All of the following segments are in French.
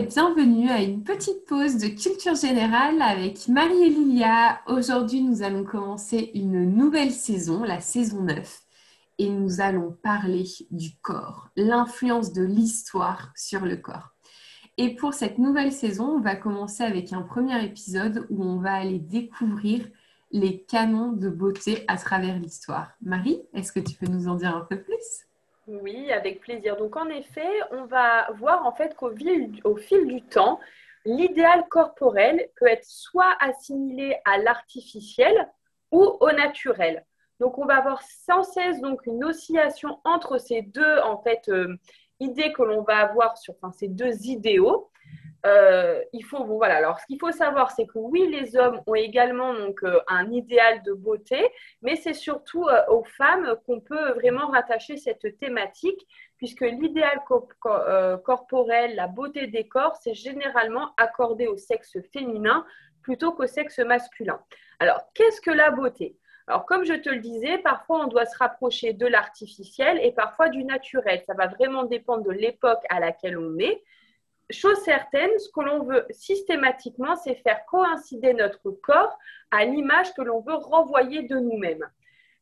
bienvenue à une petite pause de culture générale avec Marie et Lilia. Aujourd'hui, nous allons commencer une nouvelle saison, la saison 9, et nous allons parler du corps, l'influence de l'histoire sur le corps. Et pour cette nouvelle saison, on va commencer avec un premier épisode où on va aller découvrir les canons de beauté à travers l'histoire. Marie, est-ce que tu peux nous en dire un peu plus? Oui, avec plaisir. Donc en effet, on va voir en fait qu'au fil, du temps, l'idéal corporel peut être soit assimilé à l'artificiel ou au naturel. Donc on va avoir sans cesse donc une oscillation entre ces deux en fait euh, idées que l'on va avoir sur ces deux idéaux. Euh, il faut, voilà, alors ce qu'il faut savoir, c'est que oui, les hommes ont également donc, euh, un idéal de beauté, mais c'est surtout euh, aux femmes qu'on peut vraiment rattacher cette thématique, puisque l'idéal corporel, la beauté des corps, c'est généralement accordé au sexe féminin plutôt qu'au sexe masculin. Alors, qu'est-ce que la beauté? Alors, comme je te le disais, parfois on doit se rapprocher de l'artificiel et parfois du naturel. Ça va vraiment dépendre de l'époque à laquelle on est chose certaine, ce que l'on veut systématiquement, c'est faire coïncider notre corps à l'image que l'on veut renvoyer de nous-mêmes.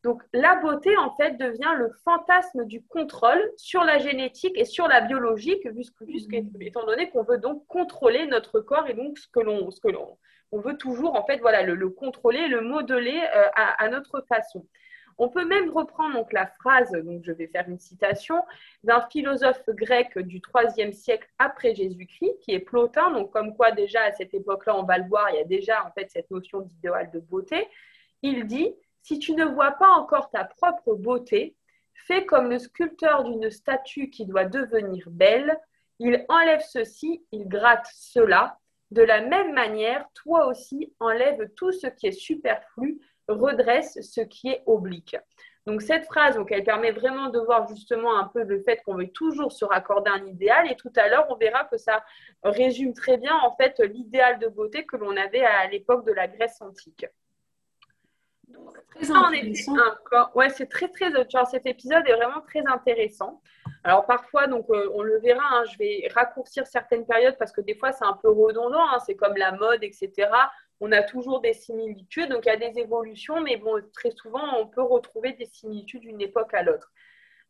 Donc la beauté, en fait, devient le fantasme du contrôle sur la génétique et sur la biologie, mmh. étant donné qu'on veut donc contrôler notre corps et donc ce que l'on, ce que l'on on veut toujours, en fait, voilà, le, contrôler, le modeler euh, à, notre façon. On peut même reprendre donc la phrase, donc je vais faire une citation, d'un philosophe grec du IIIe siècle après Jésus-Christ, qui est Plotin, donc comme quoi déjà à cette époque-là, on va le voir, il y a déjà en fait cette notion d'idéal de beauté. Il dit, si tu ne vois pas encore ta propre beauté, fais comme le sculpteur d'une statue qui doit devenir belle, il enlève ceci, il gratte cela. De la même manière, toi aussi, enlève tout ce qui est superflu redresse ce qui est oblique. Donc cette phrase, donc, elle permet vraiment de voir justement un peu le fait qu'on veut toujours se raccorder un idéal. Et tout à l'heure, on verra que ça résume très bien en fait l'idéal de beauté que l'on avait à l'époque de la Grèce antique. Donc, très Ouais, c'est très très. Genre, cet épisode est vraiment très intéressant. Alors parfois, donc euh, on le verra. Hein, je vais raccourcir certaines périodes parce que des fois c'est un peu redondant. Hein, c'est comme la mode, etc on a toujours des similitudes, donc il y a des évolutions, mais bon, très souvent, on peut retrouver des similitudes d'une époque à l'autre.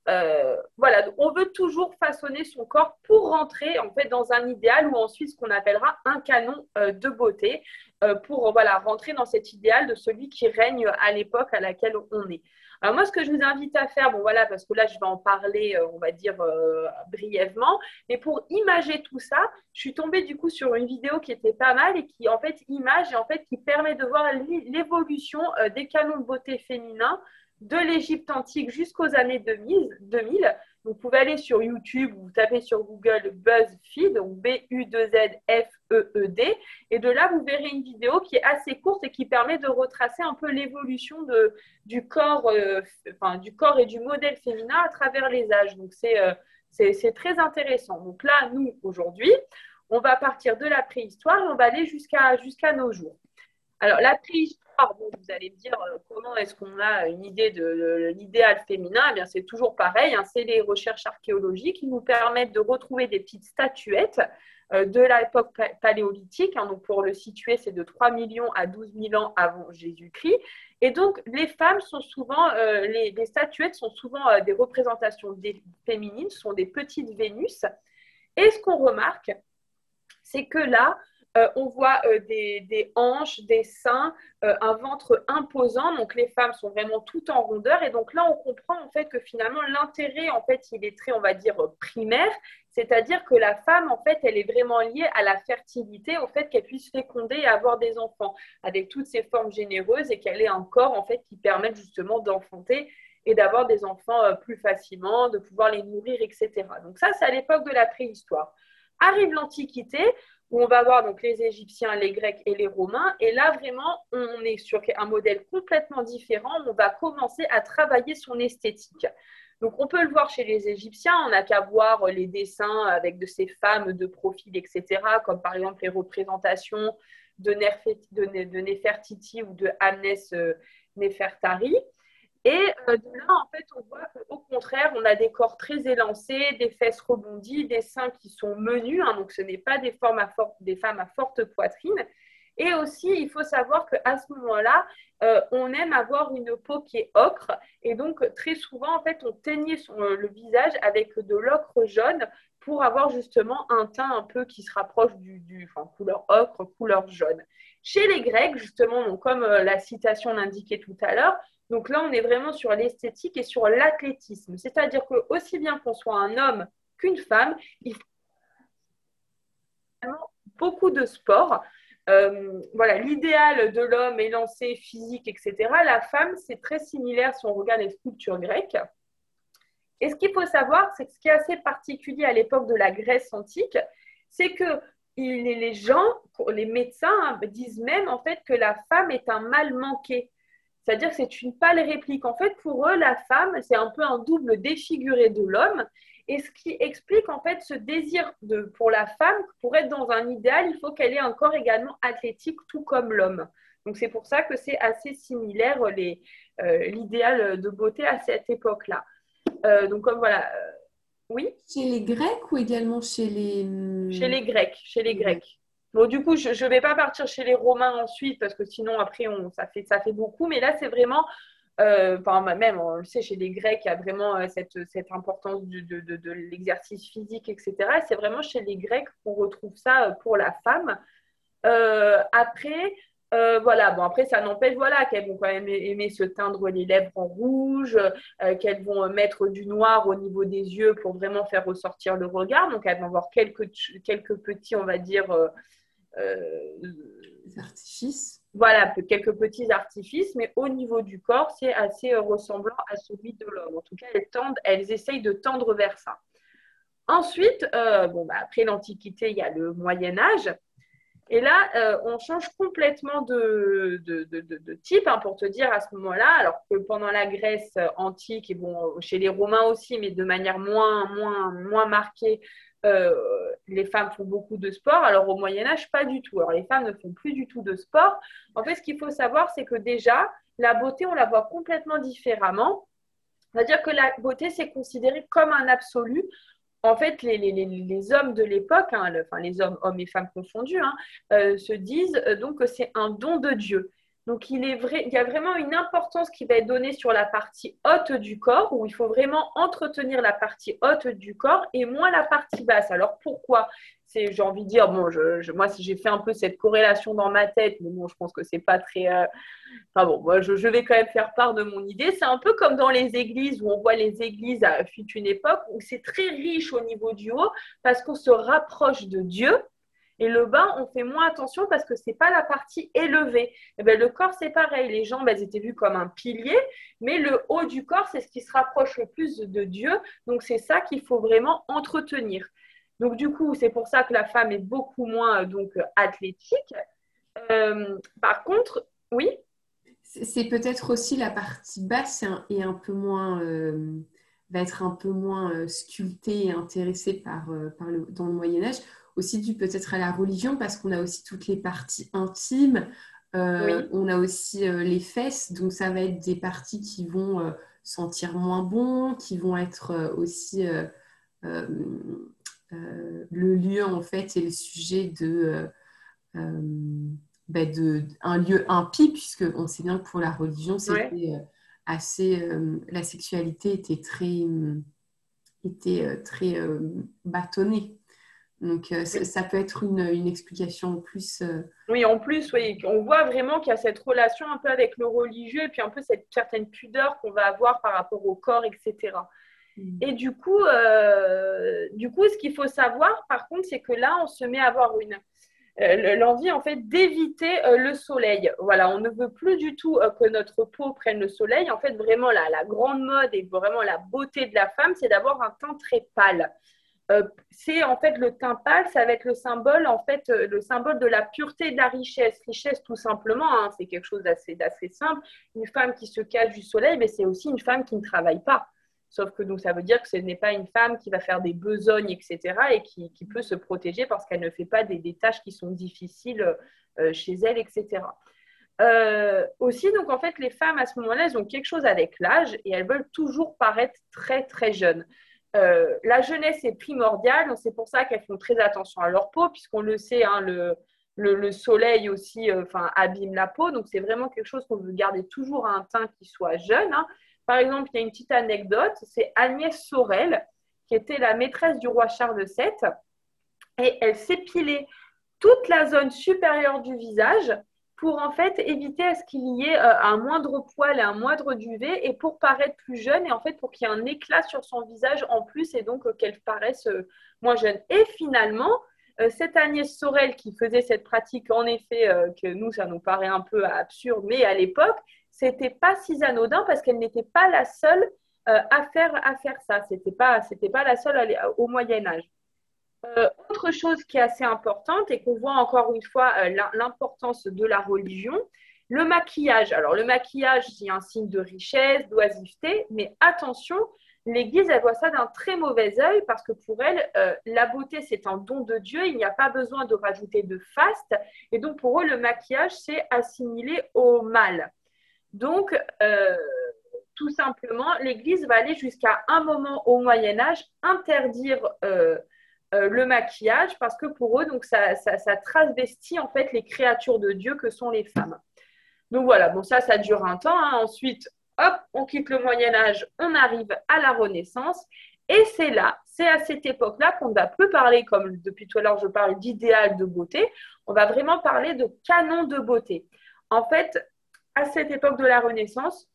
Euh, voilà, on veut toujours façonner son corps pour rentrer en fait dans un idéal ou ensuite ce qu'on appellera un canon euh, de beauté euh, pour voilà rentrer dans cet idéal de celui qui règne à l'époque à laquelle on est. Alors moi, ce que je vous invite à faire, bon voilà, parce que là, je vais en parler, euh, on va dire, euh, brièvement, mais pour imager tout ça, je suis tombée du coup sur une vidéo qui était pas mal et qui en fait image et en fait qui permet de voir l'évolution euh, des canons de beauté féminins de l'Égypte antique jusqu'aux années 2000, 2000 vous pouvez aller sur YouTube, vous tapez sur Google BuzzFeed, donc B-U-2-Z-F-E-E-D, et de là, vous verrez une vidéo qui est assez courte et qui permet de retracer un peu l'évolution du, corps, euh, du corps et du modèle féminin à travers les âges. Donc, euh, c'est très intéressant. Donc là, nous, aujourd'hui, on va partir de la préhistoire et on va aller jusqu'à jusqu'à nos jours. Alors, la préhistoire, vous allez me dire euh, comment est-ce qu'on a une idée de, l'idéal féminin? Eh bien, c'est toujours pareil. Hein. c'est les recherches archéologiques qui nous permettent de retrouver des petites statuettes euh, de l'époque paléolithique. Hein. donc, pour le situer, c'est de 3 millions à 12 000 ans avant Jésus-Christ. Et donc, les femmes sont souvent, euh, les, statuettes sont souvent des représentations féminines, sont des petites Vénus. Et ce qu'on remarque, c'est que là, euh, on voit euh, des, hanches, des seins, euh, un ventre imposant. Donc les femmes sont vraiment toutes en rondeur. Et donc là, on comprend en fait que finalement l'intérêt, en fait, il est très, on va dire, primaire. C'est-à-dire que la femme, en fait, elle est vraiment liée à la fertilité, au fait qu'elle puisse féconder et avoir des enfants, avec toutes ses formes généreuses et qu'elle ait un corps, en fait, qui permette justement d'enfanter et d'avoir des enfants plus facilement, de pouvoir les nourrir, etc. Donc ça, c'est à l'époque de la préhistoire. Arrive l'Antiquité, où on va voir donc les Égyptiens, les Grecs et les Romains. Et là, vraiment, on est sur un modèle complètement différent. On va commencer à travailler son esthétique. Donc, on peut le voir chez les Égyptiens. On n'a qu'à voir les dessins avec de ces femmes de profil, etc., comme par exemple les représentations de, Nefertiti ou de Amnes euh, Nefertari. Et de là, en fait, on voit qu'au contraire, on a des corps très élancés, des fesses rebondies, des seins qui sont menus. Hein, donc, ce n'est pas des, formes à des femmes à forte poitrine. Et aussi, il faut savoir qu'à ce moment-là, euh, on aime avoir une peau qui est ocre. Et donc, très souvent, en fait, on teignait euh, le visage avec de l'ocre jaune pour avoir justement un teint un peu qui se rapproche du, couleur ocre, couleur jaune. Chez les Grecs, justement, comme euh, la citation l'indiquait tout à l'heure, donc là, on est vraiment sur l'esthétique et sur l'athlétisme. C'est-à-dire que aussi bien qu'on soit un homme qu'une femme, il faut beaucoup de sport. Euh, voilà, l'idéal de l'homme est lancé physique, etc. La femme, c'est très similaire si on regarde les sculptures grecques. Et ce qu'il faut savoir, c'est que ce qui est assez particulier à l'époque de la Grèce antique, c'est que les gens, les médecins disent même en fait que la femme est un mal manqué. C'est-à-dire que c'est une pâle réplique. En fait, pour eux, la femme, c'est un peu un double défiguré de l'homme. Et ce qui explique en fait ce désir de, pour la femme, pour être dans un idéal, il faut qu'elle ait un corps également athlétique, tout comme l'homme. Donc c'est pour ça que c'est assez similaire euh, l'idéal de beauté à cette époque-là. Euh, donc comme voilà, euh, oui? Chez les Grecs ou également chez les Chez les Grecs, chez les Grecs. Bon, du coup, je ne vais pas partir chez les Romains ensuite parce que sinon après on, ça fait ça fait beaucoup. Mais là, c'est vraiment euh, même, on le sait, chez les Grecs, il y a vraiment euh, cette, cette importance de, de, de, l'exercice physique, etc. c'est vraiment chez les Grecs qu'on retrouve ça euh, pour la femme. après, voilà, bon, après, ça n'empêche voilà, qu'elles vont quand même aimer se teindre les lèvres en rouge, qu'elles vont mettre du noir au niveau des yeux pour vraiment faire ressortir le regard. Donc, elles vont avoir quelques, quelques petits, on va dire, artifices voilà, quelques petits artifices, mais au niveau du corps, c'est assez euh, ressemblant à celui de l'homme. En tout cas, elles, tendent, elles essayent de tendre vers ça. Ensuite, euh, bon, bah, après l'Antiquité, il y a le Moyen Âge. Et là, euh, on change complètement de, de, type, hein, pour te dire à ce moment-là, alors que pendant la Grèce antique, et bon, chez les Romains aussi, mais de manière moins, moins, moins marquée, euh, les femmes font beaucoup de sport. Alors au Moyen Âge, pas du tout. Alors les femmes ne font plus du tout de sport. En fait, ce qu'il faut savoir, c'est que déjà, la beauté, on la voit complètement différemment. C'est-à-dire que la beauté, c'est considéré comme un absolu. En fait, les, les, les hommes de l'époque, hein, enfin les hommes, hommes et femmes confondus, hein, euh, se disent euh, donc que c'est un don de Dieu. Donc, il, y a vraiment une importance qui va être donnée sur la partie haute du corps, où il faut vraiment entretenir la partie haute du corps et moins la partie basse. Alors, pourquoi? C'est, j'ai envie de dire, bon, je, moi, j'ai fait un peu cette corrélation dans ma tête, mais bon, je pense que c'est pas très. Euh, enfin bon, moi, je, vais quand même faire part de mon idée. C'est un peu comme dans les églises, où on voit les églises à une époque où c'est très riche au niveau du haut, parce qu'on se rapproche de Dieu. Et le bas, on fait moins attention parce que ce n'est pas la partie élevée. Et eh bien, le corps, c'est pareil. Les jambes, elles étaient vues comme un pilier, mais le haut du corps, c'est ce qui se rapproche le plus de Dieu. Donc, c'est ça qu'il faut vraiment entretenir. Donc, du coup, c'est pour ça que la femme est beaucoup moins donc, athlétique. Euh, par contre, oui? C'est peut-être aussi la partie basse et un peu moins... Euh, va être un peu moins euh, sculptée et intéressée par, dans le Moyen Âge aussi dû peut-être à la religion parce qu'on a aussi toutes les parties intimes. Euh, on a aussi euh, les fesses, donc ça va être des parties qui vont euh, sentir moins bon, qui vont être aussi le lieu en fait et le sujet de, ben de un lieu impie puisque on sait bien que pour la religion c'était assez la sexualité était très était très bâtonnée donc, euh, ça, peut être une, une, explication en plus. Euh. Oui, en plus, oui. on voit vraiment qu'il y a cette relation un peu avec le religieux et puis un peu cette certaine pudeur qu'on va avoir par rapport au corps, etc. Mm. Et du coup, euh, du coup, ce qu'il faut savoir, par contre, c'est que là, on se met à avoir une l'envie en fait d'éviter le soleil. Voilà, on ne veut plus du tout que notre peau prenne le soleil. En fait, vraiment, la, la grande mode et vraiment la beauté de la femme, c'est d'avoir un teint très pâle. Euh, c'est en fait le teint pâle, ça va être le symbole, en fait, euh, le symbole de la pureté et de la richesse. Richesse, tout simplement, hein, c'est quelque chose d'assez, simple. Une femme qui se cache du soleil, mais c'est aussi une femme qui ne travaille pas. Sauf que donc, ça veut dire que ce n'est pas une femme qui va faire des besognes, etc., et qui, peut se protéger parce qu'elle ne fait pas des, tâches qui sont difficiles euh, chez elle, etc. Aussi, donc en fait, les femmes à ce moment-là, elles ont quelque chose avec l'âge et elles veulent toujours paraître très très jeunes. Euh, la jeunesse est primordiale, c'est pour ça qu'elles font très attention à leur peau, puisqu'on le sait, hein, le, le, soleil aussi euh, abîme la peau, donc c'est vraiment quelque chose qu'on veut garder toujours à un teint qui soit jeune. Hein. Par exemple, il y a une petite anecdote, c'est Agnès Sorel, qui était la maîtresse du roi Charles VII, et elle s'épilait toute la zone supérieure du visage pour en fait éviter à ce qu'il y ait euh, un moindre poil et un moindre duvet et pour paraître plus jeune et en fait pour qu'il y ait un éclat sur son visage en plus et donc euh, qu'elle paraisse euh, moins jeune. Et finalement, cette Agnès Sorel qui faisait cette pratique, en effet, que nous, ça nous paraît un peu absurde, mais à l'époque, c'était pas si anodin parce qu'elle n'était pas la seule à, faire, à faire ça. C'était pas, pas la seule au Moyen Âge. Euh, autre chose qui est assez importante et qu'on voit encore une fois euh, l'importance de la religion, le maquillage. Alors le maquillage, c'est un signe de richesse, d'oisiveté, mais attention, l'Église, elle voit ça d'un très mauvais œil parce que pour elle, euh, la beauté, c'est un don de Dieu, il n'y a pas besoin de rajouter de faste. Et donc pour eux, le maquillage, c'est assimilé au mal. Donc, tout simplement, l'Église va aller jusqu'à un moment au Moyen Âge interdire euh, le maquillage parce que pour eux, donc ça, ça, transvestit en fait les créatures de Dieu que sont les femmes. Donc voilà, bon ça, ça dure un temps. Hein. Ensuite, hop, on quitte le Moyen Âge, on arrive à la Renaissance. Et c'est là, c'est à cette époque-là qu'on va plus parler, comme depuis tout à l'heure je parle d'idéal de beauté, on va vraiment parler de canon de beauté. En fait, à cette époque de la Renaissance,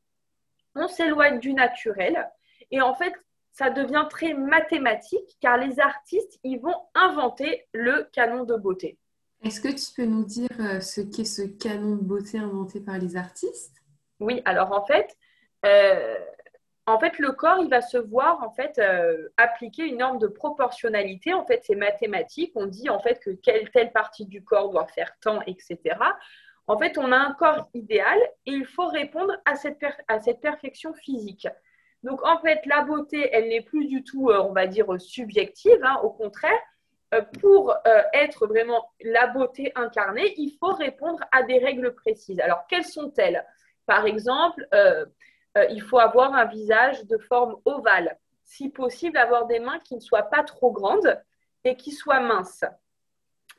on s'éloigne du naturel. Et en fait, ça devient très mathématique car les artistes, ils vont inventer le canon de beauté. Est-ce que tu peux nous dire euh, ce qu'est ce canon de beauté inventé par les artistes? Oui, alors en fait, euh, en fait, le corps, il va se voir en fait euh, appliquer une norme de proportionnalité. En fait, c'est mathématique. On dit en fait que quelle telle partie du corps doit faire tant, etc. En fait, on a un corps idéal et il faut répondre à cette, à cette perfection physique. Donc en fait, la beauté, elle n'est plus du tout, euh, on va dire, subjective. Hein. au contraire, euh, pour euh, être vraiment la beauté incarnée, il faut répondre à des règles précises. Alors quelles sont-elles? Par exemple, il faut avoir un visage de forme ovale. Si possible, avoir des mains qui ne soient pas trop grandes et qui soient minces.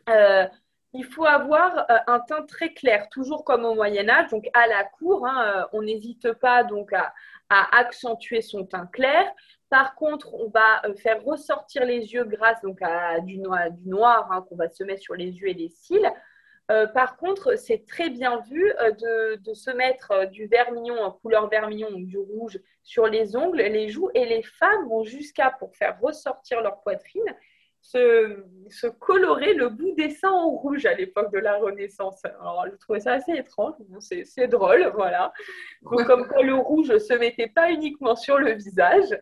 il faut avoir un teint très clair, toujours comme au Moyen Âge, donc à la cour. Hein, on n'hésite pas donc à, à accentuer son teint clair. Par contre, on va euh, faire ressortir les yeux grâce donc à du noir, hein, qu'on va se mettre sur les yeux et les cils. Euh, par contre, c'est très bien vu euh, de, se mettre du vermillon couleur vermillon, ou du rouge, sur les ongles, les joues, et les femmes vont jusqu'à, pour faire ressortir leur poitrine, se, colorer le bout des seins en rouge à l'époque de la Renaissance. Alors, je trouvais ça assez étrange. c'est drôle, voilà. comme quoi le rouge ne se mettait pas uniquement sur le visage.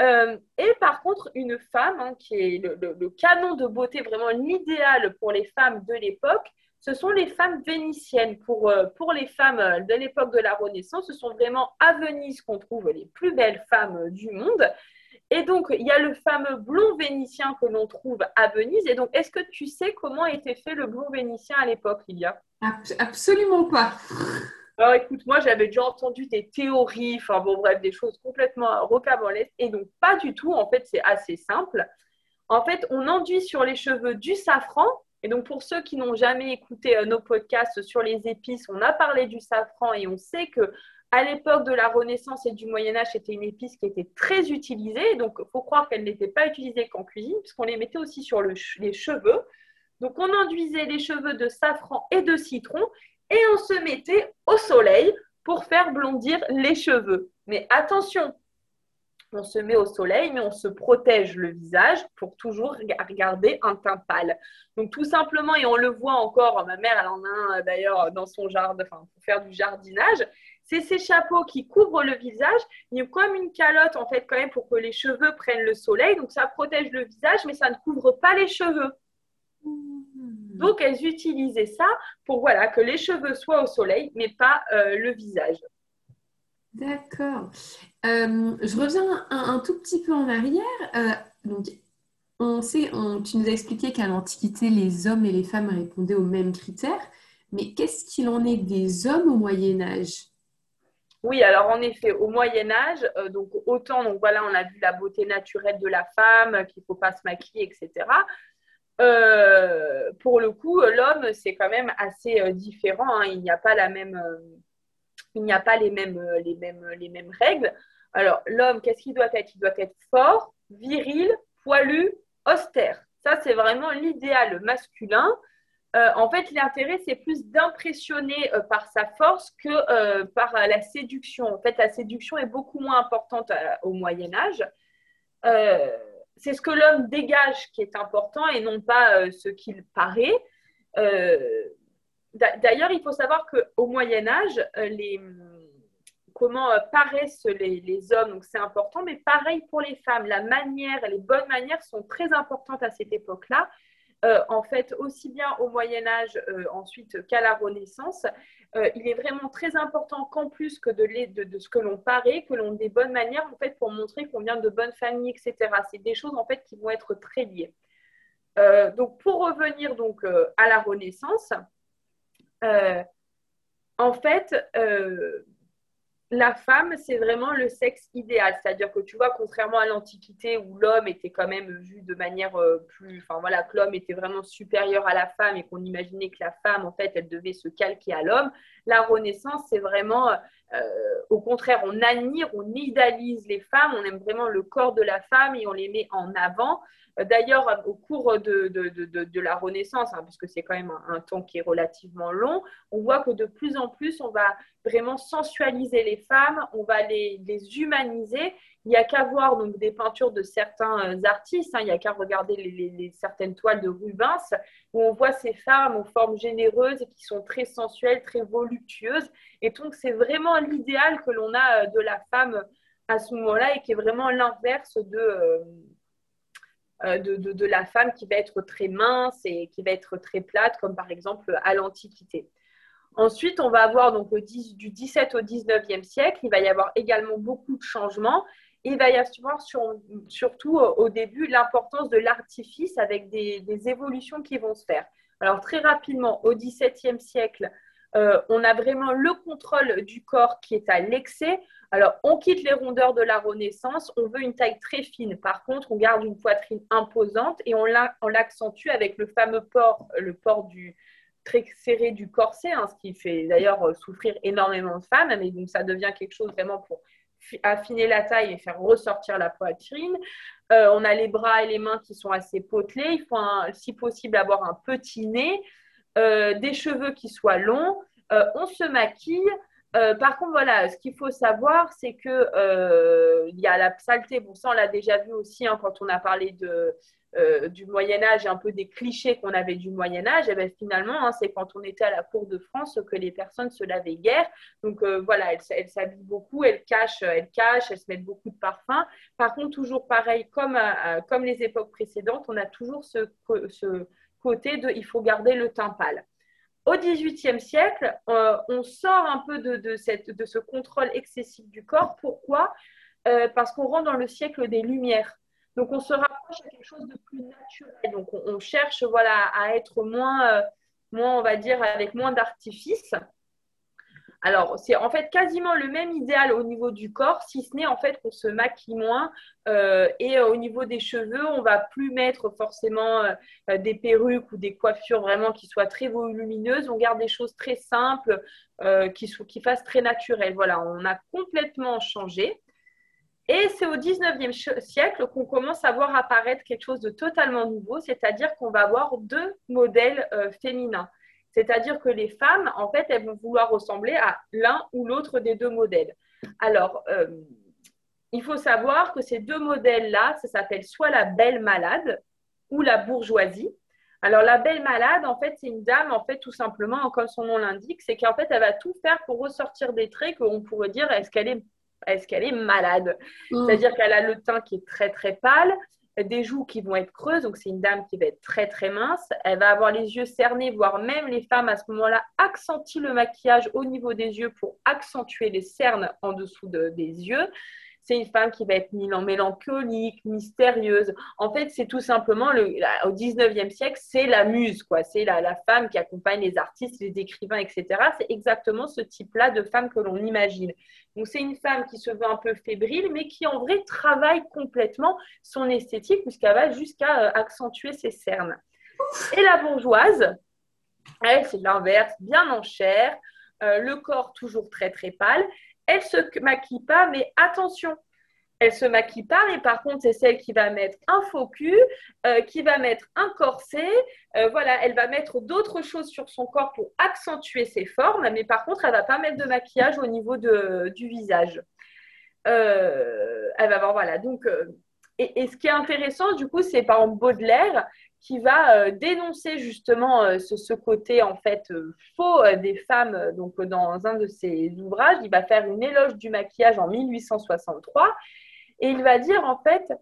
Euh, et par contre, une femme, hein, qui est le, canon de beauté, vraiment l'idéal pour les femmes de l'époque, ce sont les femmes vénitiennes. Pour, euh, pour les femmes de l'époque de la Renaissance, ce sont vraiment à Venise qu'on trouve les plus belles femmes du monde. Et donc, il y a le fameux blond vénitien que l'on trouve à Venise. Et donc, est-ce que tu sais comment était fait le blond vénitien à l'époque, Lilia Absolument pas. Alors, écoute, moi, j'avais déjà entendu des théories, enfin, bon, bref, des choses complètement rocambolesques. Et donc, pas du tout. En fait, c'est assez simple. En fait, on enduit sur les cheveux du safran. Et donc, pour ceux qui n'ont jamais écouté euh, nos podcasts sur les épices, on a parlé du safran et on sait que à l'époque de la Renaissance et du Moyen Âge, c'était une épice qui était très utilisée. Donc, il faut croire qu'elle n'était pas utilisée qu'en cuisine, puisqu'on les mettait aussi sur les cheveux. Donc, on enduisait les cheveux de safran et de citron et on se mettait au soleil pour faire blondir les cheveux. Mais attention, on se met au soleil, mais on se protège le visage pour toujours regarder un teint pâle. Donc tout simplement, et on le voit encore, ma mère, elle en a un d'ailleurs dans son jardin, enfin pour faire du jardinage, c'est ces chapeaux qui couvrent le visage. Il y a comme une calotte, en fait, quand même, pour que les cheveux prennent le soleil. Donc, ça protège le visage, mais ça ne couvre pas les cheveux. Mmh. Donc, elles utilisaient ça pour voilà, que les cheveux soient au soleil, mais pas euh, le visage. D'accord. Euh, je reviens un, tout petit peu en arrière. Euh, donc, on sait, tu nous as expliqué qu'à l'Antiquité, les hommes et les femmes répondaient aux mêmes critères. Mais qu'est-ce qu'il en est des hommes au Moyen Âge? Oui, alors en effet, au Moyen Âge, euh, donc autant, donc voilà, on a vu la beauté naturelle de la femme, qu'il ne faut pas se maquiller, etc. Euh, pour le coup, l'homme, c'est quand même assez euh, différent. Hein. Il n'y a pas la même, il n'y a pas les mêmes, les mêmes, les mêmes règles. Alors, l'homme, qu'est-ce qu'il doit être? Il doit être fort, viril, poilu, austère. Ça, c'est vraiment l'idéal masculin. Euh, en fait, l'intérêt, c'est plus d'impressionner euh, par sa force que euh, par la séduction. En fait, la séduction est beaucoup moins importante au Moyen Âge. c'est ce que l'homme dégage qui est important et non pas ce qu'il paraît. D'ailleurs, il faut savoir qu'au Moyen Âge, les, comment paraissent les, les hommes, donc c'est important, mais pareil pour les femmes. La manière, les bonnes manières sont très importantes à cette époque-là. Euh, en fait, aussi bien au Moyen Âge euh, ensuite qu'à la Renaissance, euh, il est vraiment très important qu'en plus que de, ce que l'on paraît, que l'on ait des bonnes manières en fait pour montrer qu'on vient de bonnes familles, etc. C'est des choses en fait qui vont être très liées. donc pour revenir donc à la Renaissance, en fait, la femme, c'est vraiment le sexe idéal. C'est-à-dire que tu vois, contrairement à l'Antiquité où l'homme était quand même vu de manière euh, plus. Enfin voilà, que l'homme était vraiment supérieur à la femme et qu'on imaginait que la femme, en fait, elle devait se calquer à l'homme. La Renaissance, c'est vraiment. Euh, au contraire, on admire, on idéalise les femmes, on aime vraiment le corps de la femme et on les met en avant. D'ailleurs, au cours de, la Renaissance, hein, puisque c'est quand même un, temps qui est relativement long, on voit que de plus en plus, on va vraiment sensualiser les femmes, on va les, humaniser. Il n'y a qu'à voir donc, des peintures de certains euh, artistes, hein. il n'y a qu'à regarder certaines toiles de Rubens, où on voit ces femmes aux formes généreuses qui sont très sensuelles, très voluptueuses. Et donc, c'est vraiment l'idéal que l'on a euh, de la femme à ce moment-là et qui est vraiment l'inverse de... Euh, euh, de, la femme qui va être très mince et qui va être très plate, comme par exemple à l'Antiquité. Ensuite, on va avoir donc du 17 au 19e siècle, il va y avoir également beaucoup de changements. Et il va y avoir surtout au début l'importance de l'artifice avec des, évolutions qui vont se faire. Alors très rapidement, au 17e siècle, euh, on a vraiment le contrôle du corps qui est à l'excès. Alors, on quitte les rondeurs de la Renaissance, on veut une taille très fine. Par contre, on garde une poitrine imposante et on l'accentue avec le fameux port, le port très serré du corset, hein, ce qui fait d'ailleurs souffrir énormément de femmes, mais donc ça devient quelque chose vraiment pour affiner la taille et faire ressortir la poitrine. Euh, on a les bras et les mains qui sont assez potelés. Il faut, si possible, avoir un petit nez, euh, des cheveux qui soient longs. on se maquille. Euh, par contre, voilà, ce qu'il faut savoir, c'est que euh, il y a la saleté. Bon, ça, on l'a déjà vu aussi hein, quand on a parlé de, euh, du Moyen Âge, un peu des clichés qu'on avait du Moyen Âge. Et bien, finalement, hein, c'est quand on était à la cour de France que les personnes se lavaient guère. Donc voilà, elles s'habillent beaucoup, elles cachent, elles cachent, elles se mettent beaucoup de parfums. Par contre, toujours pareil, comme, comme les époques précédentes, on a toujours ce, ce côté de il faut garder le teint pâle. Au XVIIIe siècle, euh, on sort un peu de, ce contrôle excessif du corps. Pourquoi? Euh, Parce qu'on rentre dans le siècle des Lumières. Donc, on se rapproche à quelque chose de plus naturel. Donc, on, cherche voilà, à être moins, euh, moins, on va dire, avec moins d'artifice. Alors, c'est en fait quasiment le même idéal au niveau du corps, si ce n'est en fait qu'on se maquille moins. Euh, et au niveau des cheveux, on va plus mettre forcément euh, des perruques ou des coiffures vraiment qui soient très volumineuses. On garde des choses très simples, euh, qui, qui fassent très naturelles. Voilà, on a complètement changé. Et c'est au 19e siècle qu'on commence à voir apparaître quelque chose de totalement nouveau, c'est-à-dire qu'on va avoir deux modèles féminins. C'est-à-dire que les femmes, en fait, elles vont vouloir ressembler à l'un ou l'autre des deux modèles. Alors, euh, il faut savoir que ces deux modèles-là, ça s'appelle soit la belle malade ou la bourgeoisie. Alors, la belle malade, en fait, c'est une dame, en fait, tout simplement, comme son nom l'indique, c'est qu'en fait, elle va tout faire pour ressortir des traits qu'on pourrait dire est-ce qu'elle est, est, qu'elle est malade mmh. C'est-à-dire qu'elle a le teint qui est très, très pâle, des joues qui vont être creuses, donc c'est une dame qui va être très très mince. Elle va avoir les yeux cernés, voire même les femmes à ce moment-là accentuent le maquillage au niveau des yeux pour accentuer les cernes en dessous des yeux. C'est une femme qui va être mélancolique, mystérieuse. En fait, c'est tout simplement, le, au 19e siècle, c'est la muse, quoi. C'est la, femme qui accompagne les artistes, les écrivains, etc. C'est exactement ce type-là de femme que l'on imagine. Donc, c'est une femme qui se veut un peu fébrile, mais qui en vrai travaille complètement son esthétique, puisqu'elle va jusqu'à euh, accentuer ses cernes. Et la bourgeoise, elle, c'est l'inverse, bien en chair, euh, le corps toujours très très pâle. Elle se maquille pas, mais attention, elle se maquille pas, mais par contre, c'est celle qui va mettre un faux cul, euh, qui va mettre un corset. Euh, voilà, elle va mettre d'autres choses sur son corps pour accentuer ses formes, mais par contre, elle va pas mettre de maquillage au niveau du visage. elle va avoir, voilà, donc. Et, et, ce qui est intéressant, du coup, c'est par exemple Baudelaire, qui va euh, dénoncer justement euh, ce, côté en fait euh, faux des femmes. Donc dans un de ses ouvrages, il va faire une éloge du maquillage en 1863 et il va dire en fait,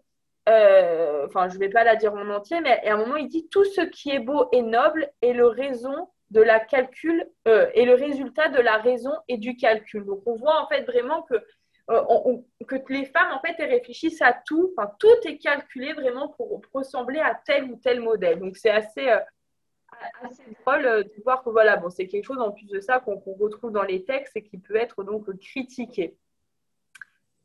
enfin je ne vais pas la dire en entier, mais à un moment il dit tout ce qui est beau et noble est le raison de la calcul et le résultat de la raison et du calcul. Donc on voit en fait vraiment que euh, que les femmes, en fait, elles réfléchissent à tout. Enfin, tout est calculé vraiment pour, ressembler à tel ou tel modèle. Donc, c'est assez, euh, assez drôle euh, de voir que voilà, bon, c'est quelque chose en plus de ça qu'on retrouve dans les textes et qui peut être donc critiqué.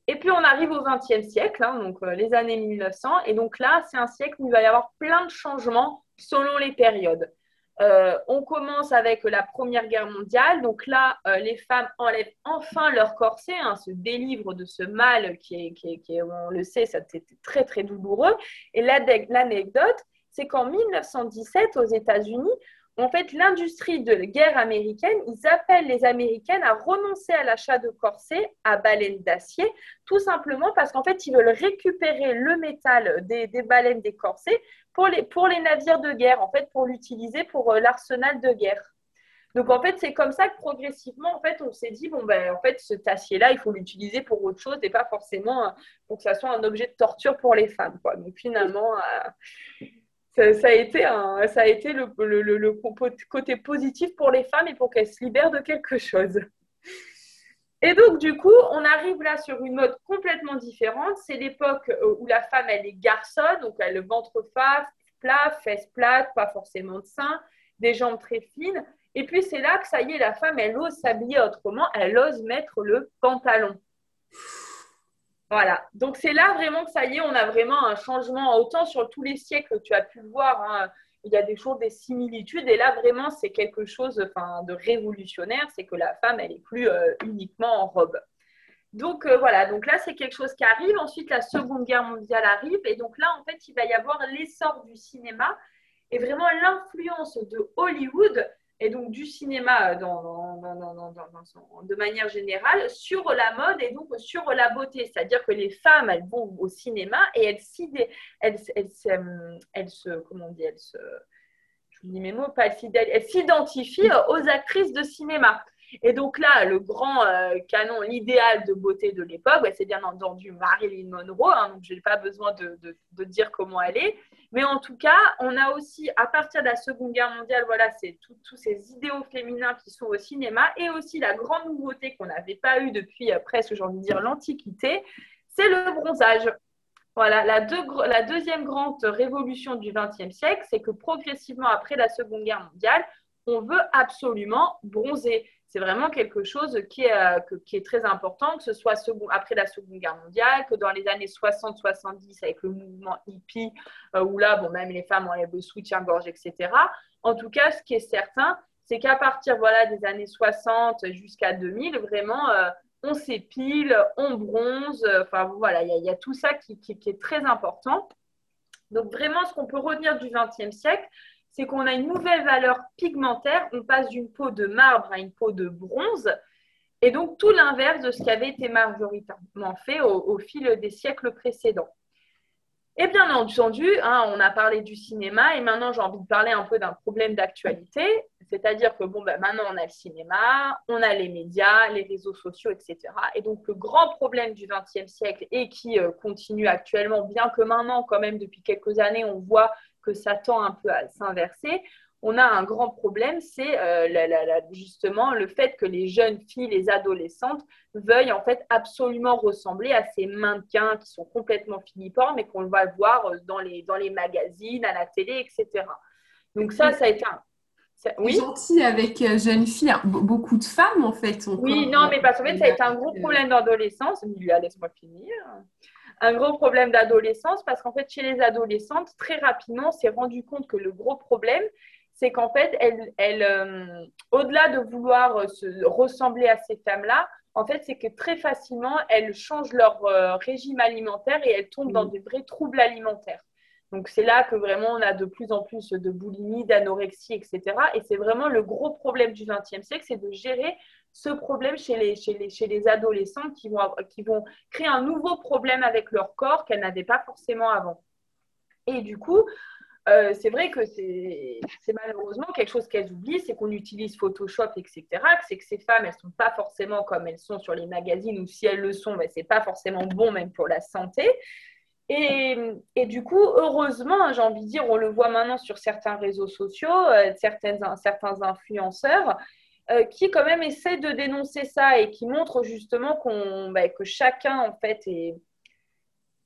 Et puis, on arrive au XXe siècle, hein, donc les années 1900. Et donc là, c'est un siècle où il va y avoir plein de changements selon les périodes. Euh, on commence avec la Première Guerre mondiale. Donc là, euh, les femmes enlèvent enfin leur corset, hein, se délivrent de ce mal qui est, qui on le sait, c'était très très douloureux. Et l'anecdote, c'est qu'en 1917, aux États-Unis, en fait, l'industrie de guerre américaine, ils appellent les Américaines à renoncer à l'achat de corsets à baleines d'acier, tout simplement parce qu'en fait, ils veulent récupérer le métal des, baleines des corsets pour les, navires de guerre, en fait, pour l'utiliser pour euh, l'arsenal de guerre. Donc en fait, c'est comme ça que progressivement, en fait, on s'est dit bon ben en fait, cet acier-là, il faut l'utiliser pour autre chose et pas forcément euh, pour que ça soit un objet de torture pour les femmes. Quoi. Donc finalement, euh, ça, a été, un, ça a été le, le, côté positif pour les femmes et pour qu'elles se libèrent de quelque chose. Et donc, du coup, on arrive là sur une mode complètement différente. C'est l'époque euh, où la femme, elle est garçonne, donc elle a le ventre plat, fesses plates, pas forcément de sein, des jambes très fines. Et puis, c'est là que ça y est, la femme, elle ose s'habiller autrement, elle ose mettre le pantalon. Voilà. Donc c'est là vraiment que ça y est, on a vraiment un changement. Autant sur tous les siècles, tu as pu le voir, hein, il y a des choses, des similitudes. Et là, vraiment, c'est quelque chose de révolutionnaire. C'est que la femme, elle est plus euh, uniquement en robe. Donc euh, voilà, donc là, c'est quelque chose qui arrive. Ensuite, la Seconde Guerre mondiale arrive. Et donc là, en fait, il va y avoir l'essor du cinéma et vraiment l'influence de Hollywood et donc du cinéma dans, de manière générale sur la mode et donc sur la beauté. C'est-à-dire que les femmes, elles vont au cinéma et elles, elles, elles, se, comment elles se, je vous dis mes mots, pas elles s'identifient aux actrices de cinéma. Et donc là, le grand euh, canon, l'idéal de beauté de l'époque, bah, c'est bien entendu Marilyn Monroe, hein, donc je n'ai pas besoin de, dire comment elle est. Mais en tout cas, on a aussi, à partir de la Seconde Guerre mondiale, voilà, c'est tous ces idéaux féminins qui sont au cinéma, et aussi la grande nouveauté qu'on n'avait pas eue depuis euh, presque, j'ai envie de dire, l'Antiquité, c'est le bronzage. Voilà, la, la deuxième grande révolution du XXe siècle, c'est que progressivement, après la Seconde Guerre mondiale, on veut absolument bronzer c'est vraiment quelque chose qui est, euh, très important, que ce soit après la Seconde Guerre mondiale, que dans les années 60-70 avec le mouvement hippie, euh, où là, bon, même les femmes enlèvent le soutien-gorge, etc. En tout cas, ce qui est certain, c'est qu'à partir voilà, des années 60 jusqu'à 2000, vraiment, euh, on s'épile, on bronze, enfin voilà, il y, a tout ça qui, qui, est très important. Donc vraiment, ce qu'on peut retenir du XXe siècle, c'est qu'on a une nouvelle valeur pigmentaire. On passe d'une peau de marbre à une peau de bronze. Et donc, tout l'inverse de ce qui avait été majoritairement fait au, fil des siècles précédents. Et bien entendu, hein, on a parlé du cinéma et maintenant j'ai envie de parler un peu d'un problème d'actualité. C'est-à-dire que bon, ben, maintenant on a le cinéma, on a les médias, les réseaux sociaux, etc. Et donc le grand problème du XXe siècle et qui euh, continue actuellement, bien que maintenant quand même depuis quelques années on voit que ça tend un peu à s'inverser. on a un grand problème, c'est euh, justement le fait que les jeunes filles, les adolescentes, veuillent en fait absolument ressembler à ces mannequins qui sont complètement filiformes et qu'on va voir dans les, dans les magazines, à la télé, etc. Donc ça, ça a été un... Oui? gentil avec euh, jeunes filles, beaucoup de femmes en fait. oui, non, mais parce qu'en fait, ça a été un gros problème d'adolescence. Laisse-moi finir un gros problème d'adolescence parce qu'en fait, chez les adolescentes, très rapidement, on s'est rendu compte que le gros problème, c'est qu'en fait, elles, euh, au-delà de vouloir euh, se ressembler à ces femmes-là, en fait, c'est que très facilement, elles changent leur euh, régime alimentaire et elles tombent dans des vrais troubles alimentaires. Donc, c'est là que vraiment on a de plus en plus de boulimie, d'anorexie, etc. Et c'est vraiment le gros problème du XXe siècle, c'est de gérer ce problème chez les, chez les, chez les adolescentes qui vont, qui vont créer un nouveau problème avec leur corps qu'elles n'avaient pas forcément avant. Et du coup, euh, c'est vrai que c'est malheureusement quelque chose qu'elles oublient, c'est qu'on utilise Photoshop, etc. C'est que ces femmes, elles ne sont pas forcément comme elles sont sur les magazines, ou si elles le sont, ben, ce n'est pas forcément bon même pour la santé. Et, et du coup, heureusement, j'ai envie de dire, on le voit maintenant sur certains réseaux sociaux, euh, certains influenceurs, euh, qui quand même essaient de dénoncer ça et qui montrent justement qu'on, bah, que chacun en fait est,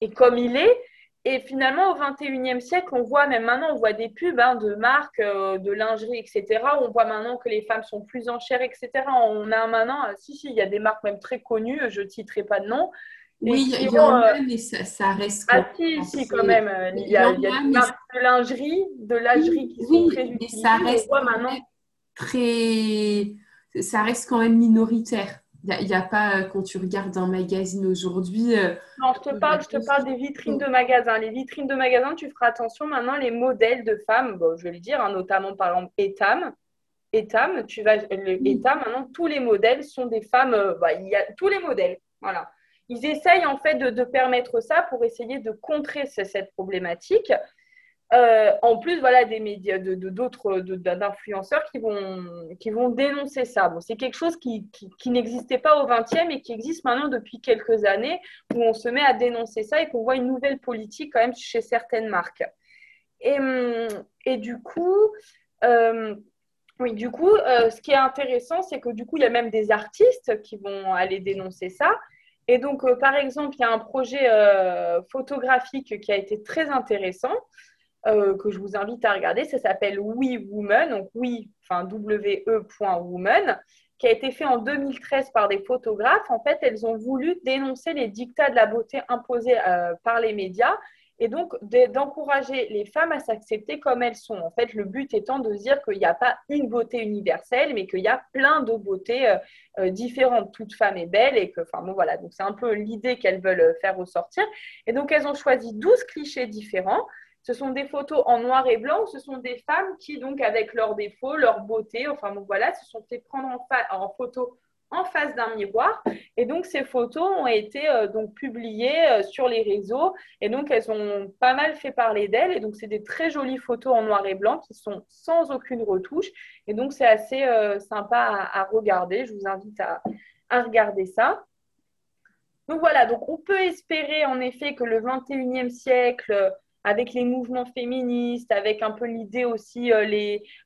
est comme il est. Et finalement, au 21e siècle, on voit, même maintenant, on voit des pubs hein, de marques, euh, de lingerie, etc. On voit maintenant que les femmes sont plus en chair, etc. On a maintenant, euh, si, si, il y a des marques même très connues, je ne citerai pas de nom. Oui, il y, en a, mais ça, reste. Ah, si, si, quand même. Il y a, il y a des marques de lingerie, de lingerie qui sont très utilisées. Mais ça reste maintenant... très. Ça reste quand même minoritaire. Il n'y a, pas, euh, quand tu regardes un magazine aujourd'hui. Euh, non, je te parle, je te parle des vitrines de magasins. Les vitrines de magasins, tu feras attention maintenant, les modèles de femmes, je vais le dire, hein, notamment par exemple Etam. Etam, tu vas, le, Etam, maintenant, tous les modèles sont des femmes, euh, bah, il y a tous les modèles. Voilà. Ils essayent en fait de, de permettre ça pour essayer de contrer cette problématique. Euh, en plus, voilà, des médias, de, d'autres, d'influenceurs qui vont, qui vont dénoncer ça. Bon, c'est quelque chose qui, qui, n'existait pas au XXe et qui existe maintenant depuis quelques années, où on se met à dénoncer ça et qu'on voit une nouvelle politique quand même chez certaines marques. Et, hum, et du coup, euh, oui, du coup, euh, ce qui est intéressant, c'est que du coup, il y a même des artistes qui vont aller dénoncer ça. Et donc, par exemple, il y a un projet photographique qui a été très intéressant. Euh, que je vous invite à regarder. Ça s'appelle We Woman, donc oui, enfin W-E.woman, qui a été fait en 2013 par des photographes. En fait, elles ont voulu dénoncer les dictats de la beauté imposés euh, par les médias et donc d'encourager les femmes à s'accepter comme elles sont. En fait, le but étant de dire qu'il n'y a pas une beauté universelle, mais qu'il y a plein de beautés euh, différentes. Toute femme est belle et que, enfin bon, voilà. Donc, c'est un peu l'idée qu'elles veulent faire ressortir. Et donc, elles ont choisi 12 clichés différents. Ce sont des photos en noir et blanc, ce sont des femmes qui, donc, avec leurs défauts, leur beauté, enfin, donc voilà, se sont fait prendre en, photo en face d'un miroir. Et donc, ces photos ont été euh, donc publiées euh, sur les réseaux. Et donc, elles ont pas mal fait parler d'elles. Et donc, c'est des très jolies photos en noir et blanc qui sont sans aucune retouche. Et donc, c'est assez euh, sympa à, regarder. Je vous invite à, à regarder ça. Donc voilà, donc on peut espérer en effet que le 21e siècle avec les mouvements féministes, avec un peu l'idée aussi euh,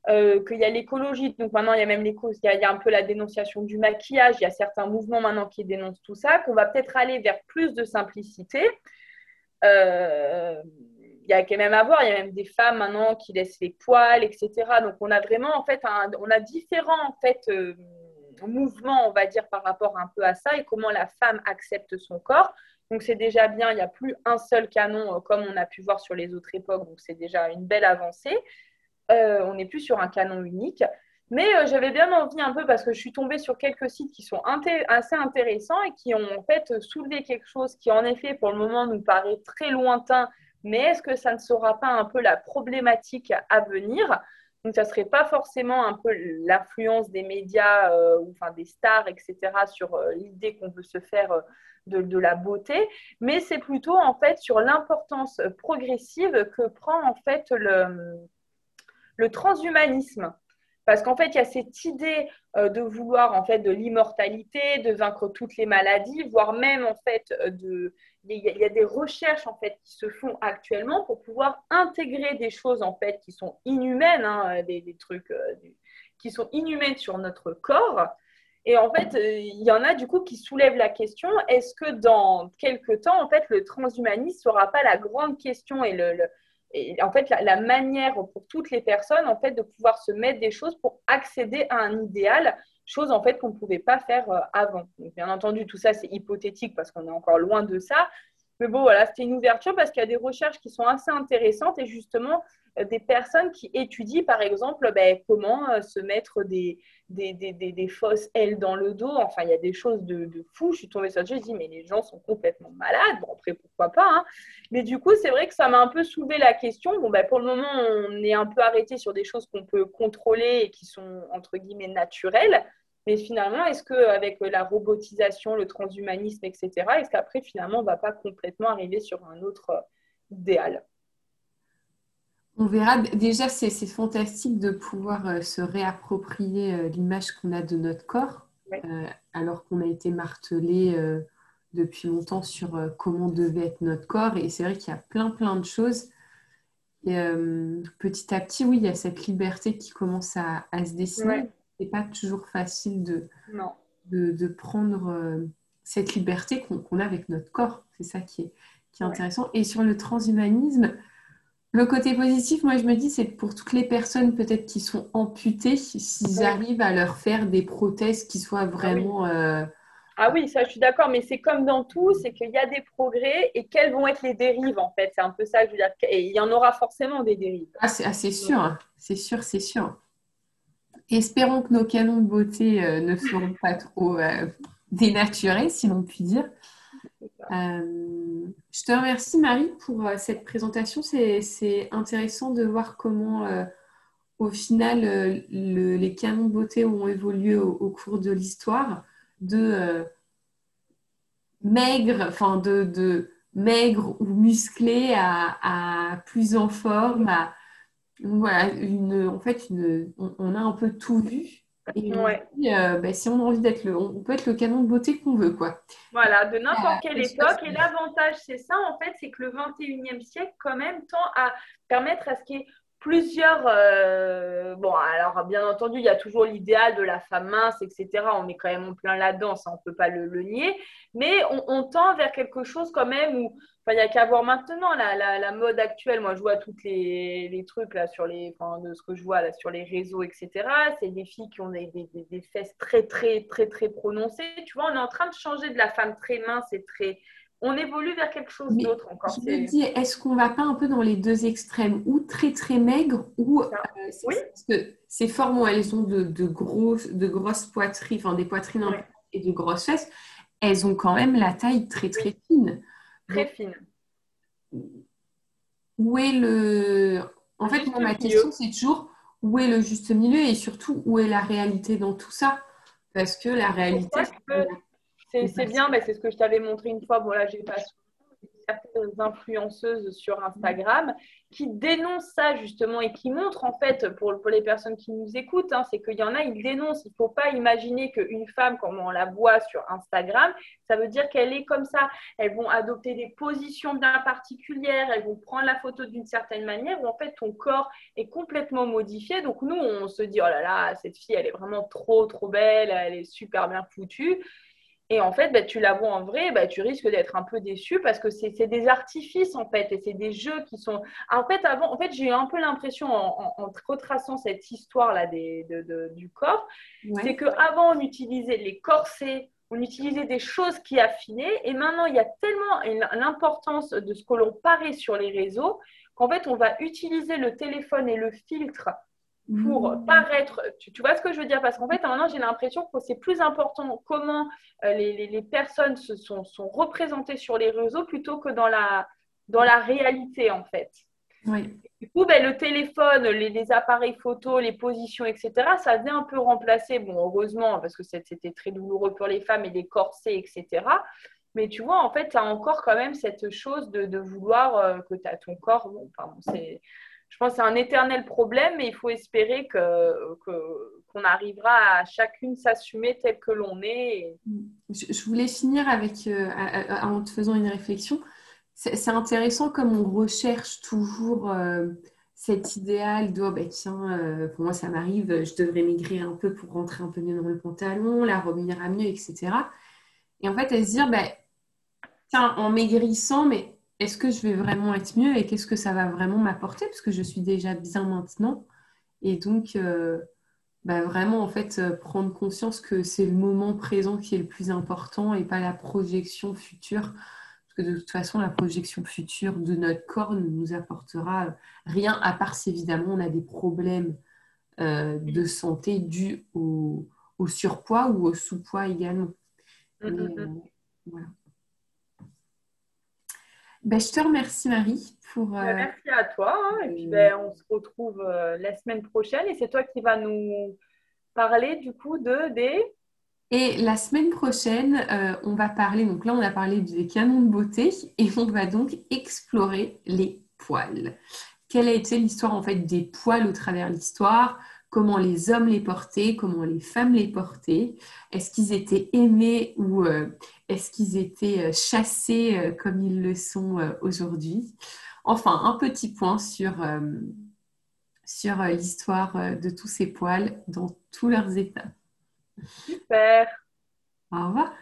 euh, qu'il y a l'écologie. Donc maintenant, il y a même les il, y a un peu la dénonciation du maquillage, il y a certains mouvements maintenant qui dénoncent tout ça, qu'on va peut-être aller vers plus de simplicité. Euh, il y a quand même à voir, il y a même des femmes maintenant qui laissent les poils, etc. Donc on a vraiment en fait, on a différents en fait mouvements, on va dire, par rapport un peu à ça et comment la femme accepte son corps. Donc c'est déjà bien, il n'y a plus un seul canon euh, comme on a pu voir sur les autres époques, donc c'est déjà une belle avancée. Euh, on n'est plus sur un canon unique. Mais euh, j'avais bien envie un peu parce que je suis tombée sur quelques sites qui sont assez intéressants et qui ont en fait soulevé quelque chose qui en effet pour le moment nous paraît très lointain, mais est-ce que ça ne sera pas un peu la problématique à venir? Donc, ça ne serait pas forcément un peu l'influence des médias ou enfin, des stars, etc., sur l'idée qu'on veut se faire de, la beauté, mais c'est plutôt en fait sur l'importance progressive que prend en fait le, le transhumanisme. Parce qu'en fait, il y a cette idée euh, de vouloir en fait de l'immortalité, de vaincre toutes les maladies, voire même en fait euh, de il y a des recherches en fait qui se font actuellement pour pouvoir intégrer des choses en fait qui sont inhumaines, hein, des, trucs qui sont inhumaines sur notre corps. Et en fait, il y en a du coup qui soulèvent la question est-ce que dans quelques temps, en fait, le transhumanisme sera pas la grande question et le et en fait, la, manière pour toutes les personnes, en fait, de pouvoir se mettre des choses pour accéder à un idéal, chose en fait qu'on ne pouvait pas faire euh, avant. bien entendu, tout ça c'est hypothétique parce qu'on est encore loin de ça, mais bon, voilà, c'était une ouverture parce qu'il y a des recherches qui sont assez intéressantes et justement euh, des personnes qui étudient, par exemple, ben, comment euh, se mettre des, des, des, des, ailes dans le dos. Enfin, il y a des choses de, de fou. Je suis tombée sur le jeu, je dis, mais les gens sont complètement malades. Bon, après, pourquoi pas. Hein. Mais du coup, c'est vrai que ça m'a un peu soulevé la question. Bon, ben, pour le moment, on est un peu arrêté sur des choses qu'on peut contrôler et qui sont, entre guillemets, naturelles. Mais finalement, est-ce qu'avec la robotisation, le transhumanisme, etc., est-ce qu'après, finalement, on ne va pas complètement arriver sur un autre euh, idéal? On verra. Déjà, c'est fantastique de pouvoir euh, se réapproprier euh, l'image qu'on a de notre corps, alors qu'on a été martelé depuis longtemps sur comment devait être notre corps. Et c'est vrai qu'il y a plein, plein de choses. Et petit à petit, oui, il y a cette liberté qui commence à, se dessiner c'est pas toujours facile de, de, prendre euh, cette liberté qu'on a avec notre corps. C'est ça qui est, qui est intéressant. Et sur le transhumanisme, le côté positif, moi je me dis, c'est pour toutes les personnes peut-être qui sont amputées, s'ils arrivent à leur faire des prothèses qui soient vraiment... Ah oui. Euh, ah oui, ça je suis d'accord, mais c'est comme dans tout, c'est qu'il y a des progrès et quelles vont être les dérives en fait. C'est un peu ça que je veux dire. Et il y en aura forcément des dérives. Ah, c'est ah, sûr, c'est sûr, c'est sûr. Espérons que nos canons de beauté euh, ne seront pas trop euh, dénaturés, si l'on peut dire. Euh, je te remercie, Marie, pour cette présentation. C'est intéressant de voir comment, au final, les canons de beauté ont évolué au, cours de l'histoire, de maigre, enfin de, maigre ou musclé à, plus en forme, à, voilà, une, en fait, une, on, a un peu tout vu. Et euh, bah, si on a envie d'être le, on peut être le canon de beauté qu'on veut, quoi. Voilà, de n'importe quelle époque. Et l'avantage, c'est ça, en fait, c'est que le 21e siècle, quand même, tend à permettre à ce qu'il y ait plusieurs. Euh, bon, alors, bien entendu, il y a toujours l'idéal de la femme mince, etc. On est quand même en plein là-dedans, ça, on ne peut pas le, nier. Mais on, tend vers quelque chose, quand même, où il n'y a qu'à voir maintenant la, mode actuelle. Moi, je vois toutes les, trucs là sur les, enfin, de ce que je vois là sur les réseaux, etc. C'est des filles qui ont des, des, fesses très, très, très, très prononcées. Tu vois, on est en train de changer de la femme très mince et très. On évolue vers quelque chose d'autre encore. Je me dis, est-ce qu'on va pas un peu dans les deux extrêmes, ou très très maigre, ou euh, oui. parce que ces formes elles ont de, de, gros, de grosses poitrines, enfin des poitrines et de grosses fesses, elles ont quand même la taille très très fine. Très fine. Où est le. En fait, ma question, c'est toujours où est le juste milieu et surtout où est la réalité dans tout ça? Parce que la réalité. C'est bien, mais c'est ce que je t'avais montré une fois. Voilà, j'ai pas certaines influenceuses sur Instagram qui dénoncent ça justement et qui montrent en fait pour, pour les personnes qui nous écoutent, hein, c'est qu'il y en a, ils dénoncent. Il ne faut pas imaginer qu'une femme, comme on la voit sur Instagram, ça veut dire qu'elle est comme ça. Elles vont adopter des positions bien particulières, elles vont prendre la photo d'une certaine manière où en fait ton corps est complètement modifié. Donc nous, on se dit, oh là là, cette fille, elle est vraiment trop, trop belle, elle est super bien foutue. Et en fait, bah, tu la vois en vrai, bah, tu risques d'être un peu déçu parce que c'est des artifices en fait, et c'est des jeux qui sont. En fait, avant, en fait, j'ai eu un peu l'impression en, retraçant cette histoire là du corps, c'est qu'avant on utilisait les corsets, on utilisait des choses qui affinaient, et maintenant il y a tellement l'importance de ce que l'on paraît sur les réseaux qu'en fait on va utiliser le téléphone et le filtre pour mmh. paraître. Tu, vois ce que je veux dire? Parce qu'en fait, maintenant, j'ai l'impression que c'est plus important comment euh, les, personnes se sont, représentées sur les réseaux plutôt que dans la, dans la réalité, en fait. Oui. Du coup, ben, le téléphone, les, appareils photo, les positions, etc., ça vient un peu remplacer, bon, heureusement, parce que c'était très douloureux pour les femmes et les corsets, etc. Mais tu vois, en fait, tu as encore quand même cette chose de, vouloir euh, que tu as ton corps. Bon, c'est je pense que c'est un éternel problème et il faut espérer que, qu'on arrivera à chacune s'assumer tel que l'on est. Je, voulais finir avec, euh, en te faisant une réflexion. C'est, intéressant comme on recherche toujours euh, cet idéal de oh, ben, tiens, euh, pour moi ça m'arrive, je devrais maigrir un peu pour rentrer un peu mieux dans le pantalon, la robe ira mieux, etc. Et en fait, elle se dire, ben, tiens, en maigrissant, mais est-ce que je vais vraiment être mieux et qu'est-ce que ça va vraiment m'apporter? Parce que je suis déjà bien maintenant. Et donc, euh, bah, vraiment, en fait, euh, prendre conscience que c'est le moment présent qui est le plus important et pas la projection future. Parce que de toute façon, la projection future de notre corps ne nous apportera rien, à part si évidemment on a des problèmes euh, de santé dus au, surpoids ou au sous-poids également. Mm, mm, mm. voilà. Ben, je te remercie Marie pour. Ben, euh, merci à toi. Hein. et puis ben, on se retrouve euh, la semaine prochaine et c'est toi qui vas nous parler du coup de des. Et la semaine prochaine, euh, on va parler, donc là on a parlé des canons de beauté et on va donc explorer les poils. Quelle a été l'histoire en fait des poils au travers de l'histoire? Comment les hommes les portaient Comment les femmes les portaient Est-ce qu'ils étaient aimés ou est-ce qu'ils étaient euh, chassés euh, comme ils le sont euh, aujourd'hui? Enfin, un petit point sur, sur l'histoire de tous ces poils dans tous leurs états. Super. Au revoir.